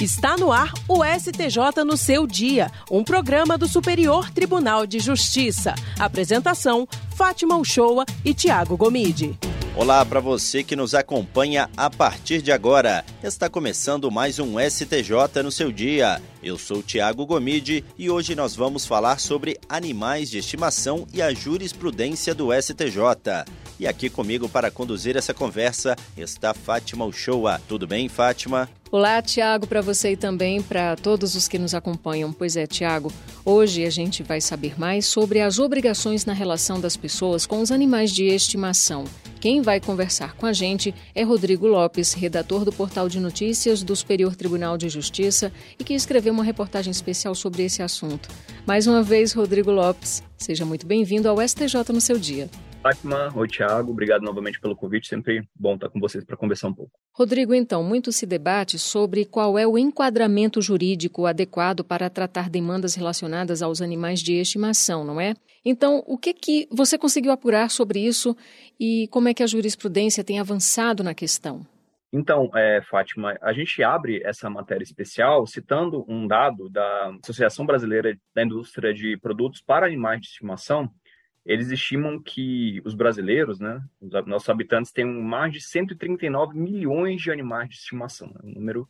Está no ar o STJ no seu dia, um programa do Superior Tribunal de Justiça. Apresentação: Fátima Uchoa e Tiago Gomide. Olá para você que nos acompanha a partir de agora. Está começando mais um STJ no seu dia. Eu sou Tiago Gomide e hoje nós vamos falar sobre animais de estimação e a jurisprudência do STJ. E aqui comigo para conduzir essa conversa está Fátima Uchoa. Tudo bem, Fátima? Olá, Tiago, para você e também para todos os que nos acompanham. Pois é, Tiago, hoje a gente vai saber mais sobre as obrigações na relação das pessoas com os animais de estimação. Quem vai conversar com a gente é Rodrigo Lopes, redator do portal de notícias do Superior Tribunal de Justiça e que escreveu uma reportagem especial sobre esse assunto. Mais uma vez, Rodrigo Lopes, seja muito bem-vindo ao STJ no seu dia. Fátima, oi Thiago, obrigado novamente pelo convite, sempre bom estar com vocês para conversar um pouco. Rodrigo, então, muito se debate sobre qual é o enquadramento jurídico adequado para tratar demandas relacionadas aos animais de estimação, não é? Então, o que que você conseguiu apurar sobre isso e como é que a jurisprudência tem avançado na questão? Então, é, Fátima, a gente abre essa matéria especial citando um dado da Associação Brasileira da Indústria de Produtos para Animais de Estimação, eles estimam que os brasileiros, né, os nossos habitantes, têm mais de 139 milhões de animais de estimação, né, um número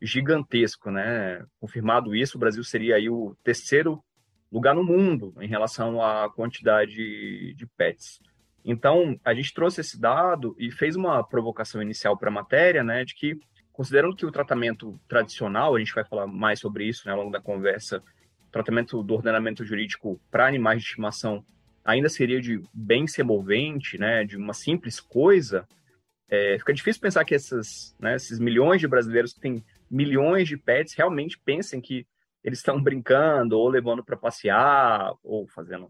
gigantesco, né? Confirmado isso, o Brasil seria aí o terceiro lugar no mundo em relação à quantidade de pets. Então, a gente trouxe esse dado e fez uma provocação inicial para a matéria, né, de que, considerando que o tratamento tradicional, a gente vai falar mais sobre isso né, ao longo da conversa, tratamento do ordenamento jurídico para animais de estimação ainda seria de bem semovente, né, de uma simples coisa, é, fica difícil pensar que essas, né, esses milhões de brasileiros que têm milhões de pets realmente pensem que eles estão brincando ou levando para passear ou fazendo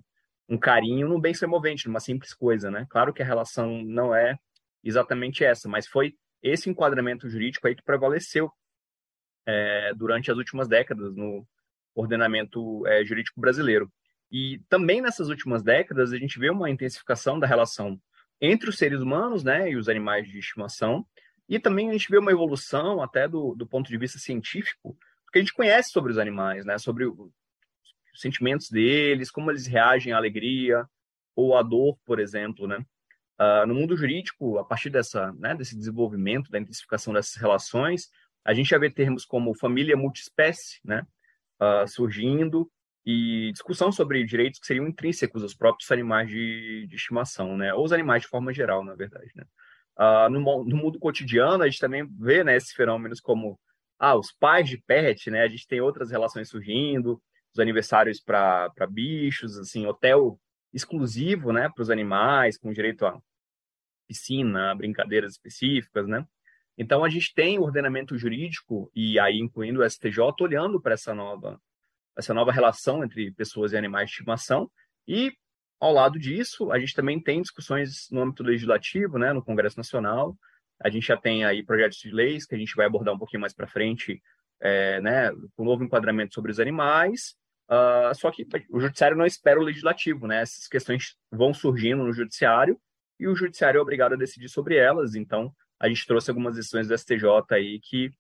um carinho no bem semovente, numa simples coisa, né? Claro que a relação não é exatamente essa, mas foi esse enquadramento jurídico aí que prevaleceu é, durante as últimas décadas no ordenamento é, jurídico brasileiro. E também nessas últimas décadas a gente vê uma intensificação da relação entre os seres humanos né, e os animais de estimação, e também a gente vê uma evolução até do, do ponto de vista científico, porque a gente conhece sobre os animais, né, sobre o, os sentimentos deles, como eles reagem à alegria ou à dor, por exemplo. Né? Uh, no mundo jurídico, a partir dessa, né, desse desenvolvimento, da intensificação dessas relações, a gente já vê termos como família multiespécie né, uh, surgindo, e discussão sobre direitos que seriam intrínsecos aos próprios animais de, de estimação, né? Ou os animais de forma geral, na verdade, né? Uh, no, no, mundo cotidiano, a gente também vê né, esses fenômenos como ah, os pais de pet, né? A gente tem outras relações surgindo, os aniversários para bichos, assim, hotel exclusivo, né, para os animais, com direito a piscina, brincadeiras específicas, né? Então a gente tem o ordenamento jurídico e aí incluindo o STJ olhando para essa nova essa nova relação entre pessoas e animais de estimação. E, ao lado disso, a gente também tem discussões no âmbito legislativo, né, no Congresso Nacional. A gente já tem aí projetos de leis que a gente vai abordar um pouquinho mais para frente, é, né, com um novo enquadramento sobre os animais. Uh, só que o judiciário não espera o legislativo, né? Essas questões vão surgindo no judiciário e o judiciário é obrigado a decidir sobre elas. Então, a gente trouxe algumas decisões do STJ aí que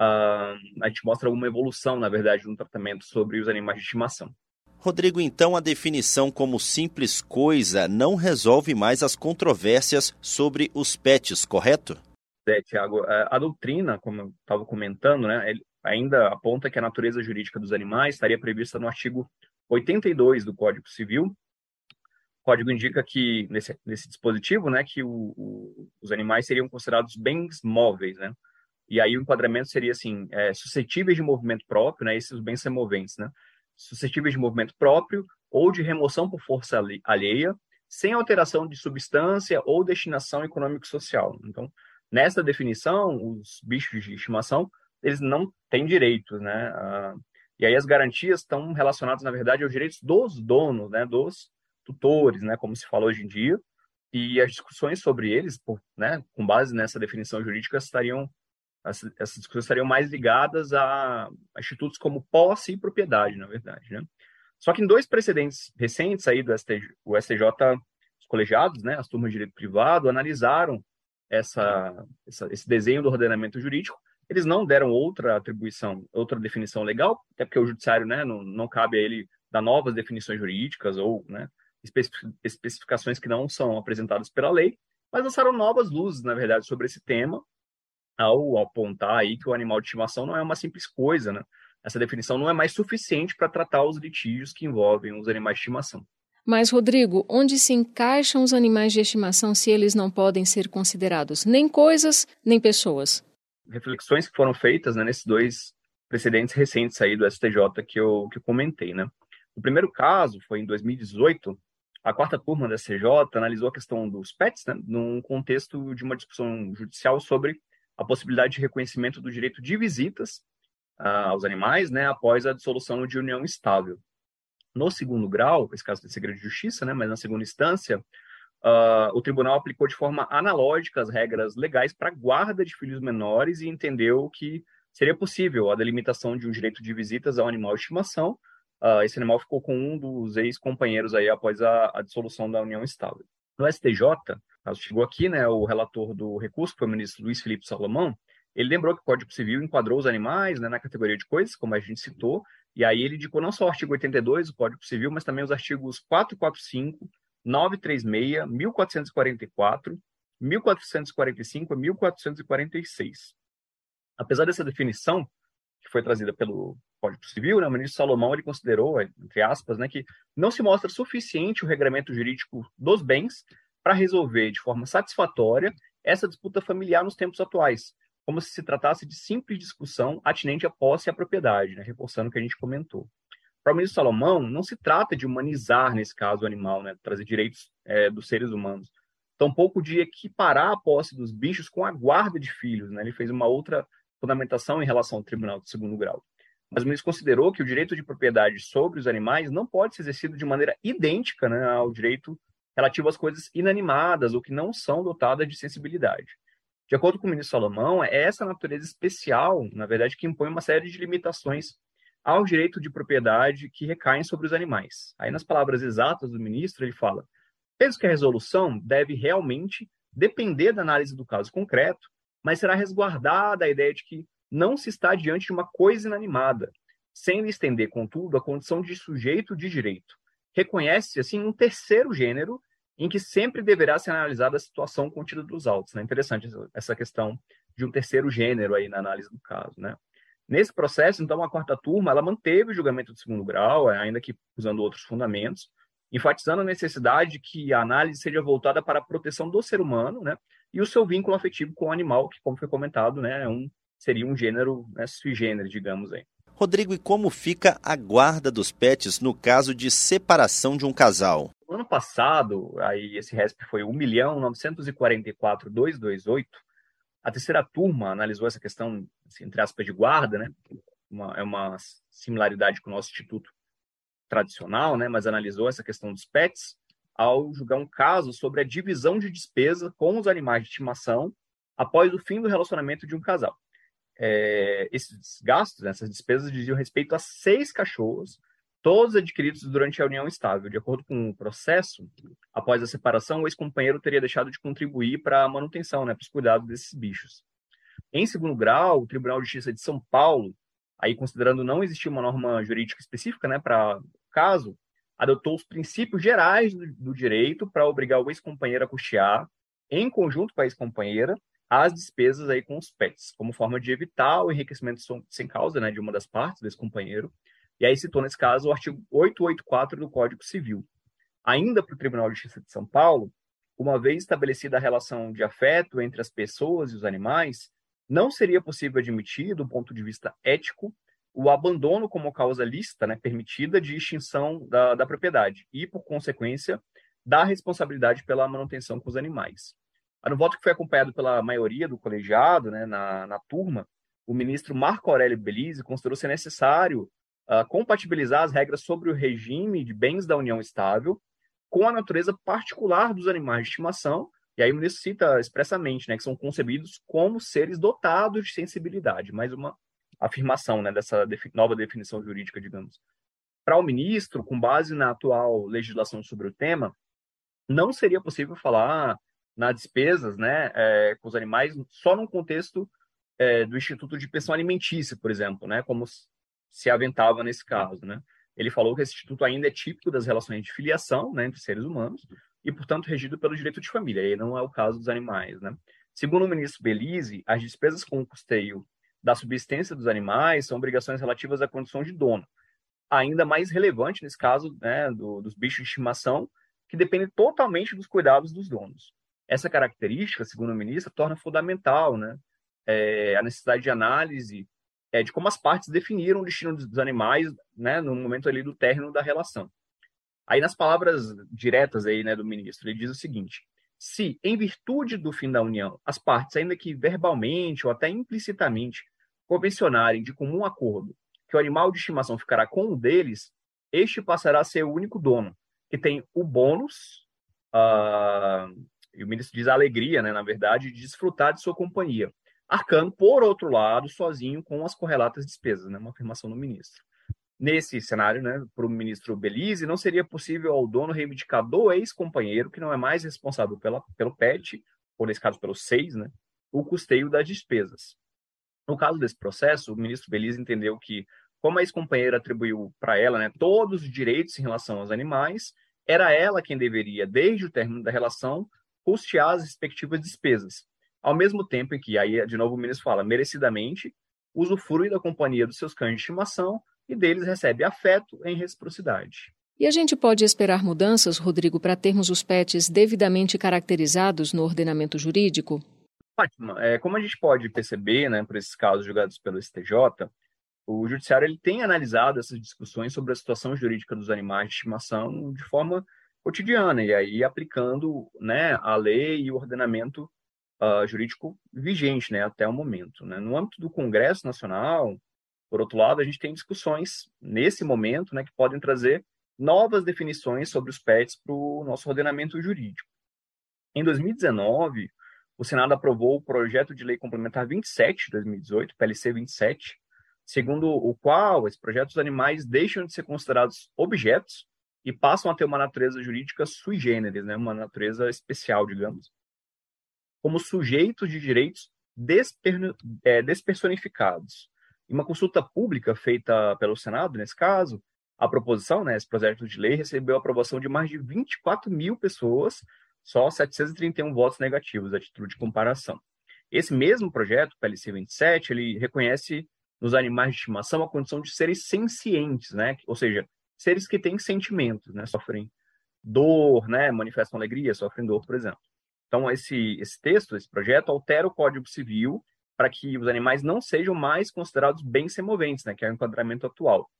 uh, a gente mostra alguma evolução, na verdade, no tratamento sobre os animais de estimação. Rodrigo, então a definição como simples coisa não resolve mais as controvérsias sobre os pets, correto? É, Tiago, a doutrina, como eu estava comentando, né, ainda aponta que a natureza jurídica dos animais estaria prevista no artigo 82 do Código Civil. O código indica que, nesse, nesse dispositivo, né, que o, o, os animais seriam considerados bens móveis, né? E aí o enquadramento seria assim, é, suscetíveis de movimento próprio, né, esses bens semoventes, né, suscetíveis de movimento próprio ou de remoção por força alheia, sem alteração de substância ou destinação econômico-social. Então, nessa definição, os bichos de estimação, eles não têm direitos, né, ah, e aí as garantias estão relacionadas, na verdade, aos direitos dos donos, né, dos tutores, né, como se fala hoje em dia, e as discussões sobre eles, por, né, com base nessa definição jurídica, estariam essas, discussões estariam mais ligadas a, a, institutos como posse e propriedade, na verdade, né? Só que em dois precedentes recentes aí do STJ, o STJ, os colegiados, né, as turmas de direito privado, analisaram essa, essa, esse desenho do ordenamento jurídico eles não deram outra atribuição, outra definição legal, até porque o judiciário né, não, não cabe a ele dar novas definições jurídicas ou né, especificações que não são apresentadas pela lei, mas lançaram novas luzes, na verdade, sobre esse tema, ao apontar aí que o animal de estimação não é uma simples coisa, né? Essa definição não é mais suficiente para tratar os litígios que envolvem os animais de estimação. Mas, Rodrigo, onde se encaixam os animais de estimação se eles não podem ser considerados nem coisas, nem pessoas? reflexões que foram feitas né, nesses dois precedentes recentes aí do STJ que eu, que eu comentei. Né? O primeiro caso foi em 2018, a quarta turma da STJ analisou a questão dos pets né, num contexto de uma discussão judicial sobre a possibilidade de reconhecimento do direito de visitas uh, aos animais né, após a dissolução de união estável. No segundo grau, esse caso de segredo de justiça, né, mas na segunda instância, uh, o tribunal aplicou de forma analógica as regras legais para guarda de filhos menores e entendeu que seria possível a delimitação de um direito de visitas ao animal de estimação. Uh, esse animal ficou com um dos ex-companheiros aí após a, a, dissolução da união estável. No STJ, chegou aqui, né, o relator do recurso, que foi o ministro Luiz Felipe Salomão, ele lembrou que o Código Civil enquadrou os animais né, na categoria de coisas, como a gente citou, e aí ele indicou não só o artigo 82 do Código Civil, mas também os artigos 445, 936, 1444, 1445 e 1446. Apesar dessa definição, que foi trazida pelo Código Civil, né, o ministro Salomão ele considerou, entre aspas, né, que não se mostra suficiente o regramento jurídico dos bens para resolver de forma satisfatória essa disputa familiar nos tempos atuais, como se se tratasse de simples discussão atinente à posse e à propriedade, né, reforçando o que a gente comentou. Para o ministro Salomão, não se trata de humanizar, nesse caso, o animal, né? trazer direitos é, dos seres humanos. Tampouco de equiparar a posse dos bichos com a guarda de filhos. Né? Ele fez uma outra fundamentação em relação ao tribunal de segundo grau. Mas o ministro considerou que o direito de propriedade sobre os animais não pode ser exercido de maneira idêntica né, ao direito relativo às coisas inanimadas ou que não são dotadas de sensibilidade. De acordo com o ministro Salomão, é essa natureza especial, na verdade, que impõe uma série de limitações ao direito de propriedade que recaem sobre os animais. Aí, nas palavras exatas do ministro, ele fala: penso que a resolução deve realmente depender da análise do caso concreto, mas será resguardada a ideia de que não se está diante de uma coisa inanimada, sem estender, contudo, a condição de sujeito de direito. Reconhece, assim, um terceiro gênero em que sempre deverá ser analisada a situação contida dos autos. Né? interessante essa questão de um terceiro gênero aí na análise do caso, né? Nesse processo, então, a quarta turma ela manteve o julgamento de segundo grau, é, ainda que usando outros fundamentos, enfatizando a necessidade de que a análise seja voltada para a proteção do ser humano, né, e o seu vínculo afetivo com o animal, que, como foi comentado, né, é um, seria um gênero né, sui generis, digamos aí. Rodrigo, e como fica a guarda dos pets no caso de separação de um casal? No ano passado, aí esse RESP foi 1.944.228, a terceira turma analisou essa questão, assim, entre aspas, de guarda, né? Uma, é uma similaridade com o nosso instituto tradicional, né? Mas analisou essa questão dos pets ao julgar um caso sobre a divisão de despesa com os animais de estimação após o fim do relacionamento de um casal. É, esses gastos, né, essas despesas diziam respeito a seis cachorros todos adquiridos durante a união estável. De acordo com o processo, após a separação, o ex-companheiro teria deixado de contribuir para a manutenção, né, para os cuidados desses bichos. Em segundo grau, o Tribunal de Justiça de São Paulo, aí considerando não existir uma norma jurídica específica né, para o caso, adotou os princípios gerais do, do direito para obrigar o ex-companheiro a custear, em conjunto com a ex-companheira, as despesas aí com os pets, como forma de evitar o enriquecimento sem causa né, de uma das partes, do ex-companheiro, e aí citou, nesse caso, o artigo 884 do Código Civil. Ainda para o Tribunal de Justiça de São Paulo, uma vez estabelecida a relação de afeto entre as pessoas e os animais, não seria possível admitir, do ponto de vista ético, o abandono como causa lícita, né, permitida de extinção da, da propriedade e, por consequência, da responsabilidade pela manutenção com os animais. No voto que foi acompanhado pela maioria do colegiado, né, na, na turma, o ministro Marco Aurélio Belize considerou ser necessário uh, compatibilizar as regras sobre o regime de bens da união estável com a natureza particular dos animais de estimação, e aí o ministro cita expressamente, né, que são concebidos como seres dotados de sensibilidade, mais uma afirmação, né, dessa defi nova definição jurídica, digamos. Para o ministro, com base na atual legislação sobre o tema, não seria possível falar nas despesas, né, é, com os animais só num contexto é, do Instituto de Pensão Alimentícia, por exemplo, né, como se aventava nesse caso. Né? Ele falou que esse instituto ainda é típico das relações de filiação né, entre seres humanos e, portanto, regido pelo direito de família, e não é o caso dos animais. Né? Segundo o ministro Belize, as despesas com o custeio da subsistência dos animais são obrigações relativas à condição de dono. Ainda mais relevante nesse caso né, do, dos bichos de estimação, que dependem totalmente dos cuidados dos donos. Essa característica, segundo o ministro, torna fundamental né, é, a necessidade de análise é, de como as partes definiram o destino dos animais né, no momento ali do término da relação. Aí, nas palavras diretas aí, né, do ministro, ele diz o seguinte: se, em virtude do fim da união, as partes, ainda que verbalmente ou até implicitamente, convencionarem de comum acordo que o animal de estimação ficará com um deles, este passará a ser o único dono, que tem o bônus, uh, e o ministro diz a alegria, né, na verdade, de desfrutar de sua companhia, arcando, por outro lado, sozinho com as correlatas despesas, né, uma afirmação do ministro. Nesse cenário, né, para o ministro Belize, não seria possível ao dono reivindicar do ex-companheiro, que não é mais responsável pela, pelo PET, ou nesse caso pelo SEIS, né, o custeio das despesas. No caso desse processo, o ministro Belize entendeu que, como a ex-companheira atribuiu para ela né, todos os direitos em relação aos animais, era ela quem deveria, desde o término da relação, custear as respectivas despesas. Ao mesmo tempo em que, aí de novo o ministro fala, merecidamente, usufrui da companhia dos seus cães de estimação e deles recebe afeto em reciprocidade. E a gente pode esperar mudanças, Rodrigo, para termos os pets devidamente caracterizados no ordenamento jurídico? Fátima, é, como a gente pode perceber, né, por esses casos julgados pelo STJ, o judiciário ele tem analisado essas discussões sobre a situação jurídica dos animais de estimação de forma cotidiana e aí aplicando, né, a lei e o ordenamento uh, jurídico vigente, né, até o momento. Né? No âmbito do Congresso Nacional, por outro lado, a gente tem discussões nesse momento né, que podem trazer novas definições sobre os PETs para o nosso ordenamento jurídico. Em 2019, o Senado aprovou o projeto de lei complementar 27 de 2018, PLC 27, segundo o qual esses projetos animais deixam de ser considerados objetos e passam a ter uma natureza jurídica sui generis, né, uma natureza especial, digamos, como sujeitos de direitos desper, é, despersonificados, em uma consulta pública feita pelo Senado, nesse caso, a proposição, né, esse projeto de lei, recebeu a aprovação de mais de 24 mil pessoas, só 731 votos negativos, a título de comparação. Esse mesmo projeto, PLC 27, ele reconhece nos animais de estimação a condição de seres sencientes, né? ou seja, seres que têm sentimentos, né? sofrem dor, né? manifestam alegria, sofrem dor, por exemplo. Então, esse, esse texto, esse projeto, altera o Código Civil para que os animais não sejam mais considerados bens semoventes, né, que é o enquadramento atual.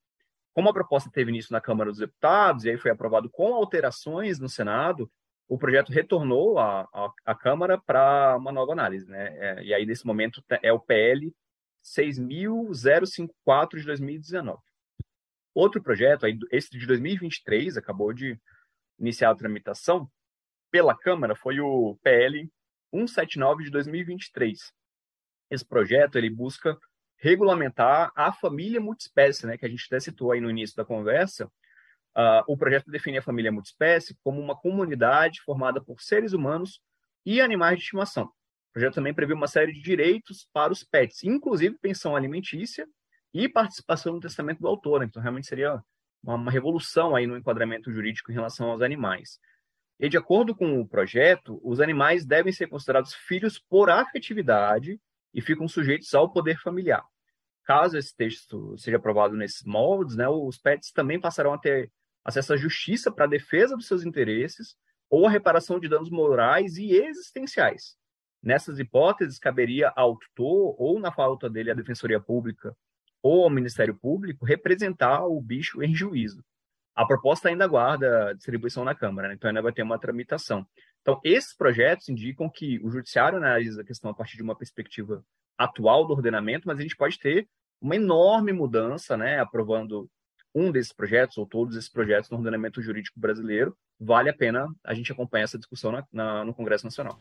Como a proposta teve início na Câmara dos Deputados e aí foi aprovado com alterações no Senado, o projeto retornou à, Câmara para uma nova análise. Né? É, e aí, nesse momento, é o PL 6.054 de 2019. Outro projeto, aí, esse de 2023, acabou de iniciar a tramitação pela Câmara, foi o PL 179 de 2023, esse projeto ele busca regulamentar a família multiespécie, né, que a gente até citou aí no início da conversa. Uh, o projeto define a família multiespécie como uma comunidade formada por seres humanos e animais de estimação. O projeto também prevê uma série de direitos para os pets, inclusive pensão alimentícia e participação no testamento do autor. Né? Então, realmente seria uma, uma revolução aí no enquadramento jurídico em relação aos animais. E, de acordo com o projeto, os animais devem ser considerados filhos por afetividade e ficam sujeitos ao poder familiar. Caso esse texto seja aprovado nesses moldes, né, os pets também passarão a ter acesso à justiça para a defesa dos seus interesses ou a reparação de danos morais e existenciais. Nessas hipóteses, caberia ao tutor, ou na falta dele, à Defensoria Pública ou ao Ministério Público, representar o bicho em juízo. A proposta ainda aguarda distribuição na Câmara, né? então ainda vai ter uma tramitação. Então, esses projetos indicam que o judiciário analisa a questão a partir de uma perspectiva atual do ordenamento, mas a gente pode ter uma enorme mudança, né, aprovando um desses projetos ou todos esses projetos no ordenamento jurídico brasileiro. Vale a pena a gente acompanhar essa discussão na, na, no Congresso Nacional.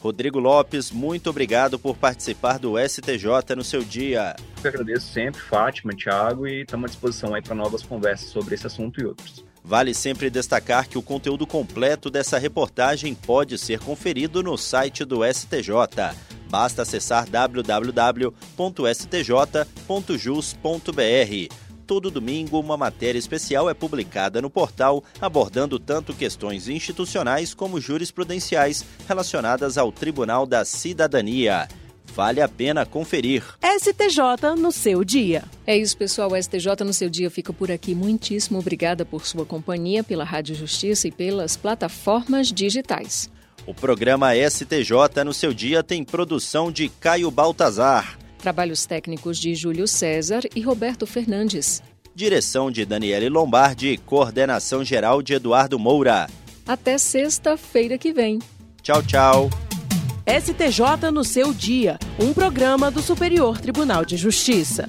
Rodrigo Lopes, muito obrigado por participar do STJ no seu dia. Eu agradeço sempre, Fátima, Thiago, e estamos à disposição aí para novas conversas sobre esse assunto e outros. Vale sempre destacar que o conteúdo completo dessa reportagem pode ser conferido no site do STJ Basta acessar www.stj.jus.br. Todo domingo, uma matéria especial é publicada no portal, abordando tanto questões institucionais como jurisprudenciais relacionadas ao Tribunal da Cidadania. Vale a pena conferir. STJ no seu dia. É isso, pessoal. O STJ no seu dia fica por aqui. Muitíssimo obrigada por sua companhia, pela Rádio Justiça e pelas plataformas digitais. O programa STJ no seu dia tem produção de Caio Baltazar. Trabalhos técnicos de Júlio César e Roberto Fernandes. Direção de Daniele Lombardi, coordenação geral de Eduardo Moura. Até sexta-feira que vem. Tchau, tchau. STJ no seu dia, um programa do Superior Tribunal de Justiça.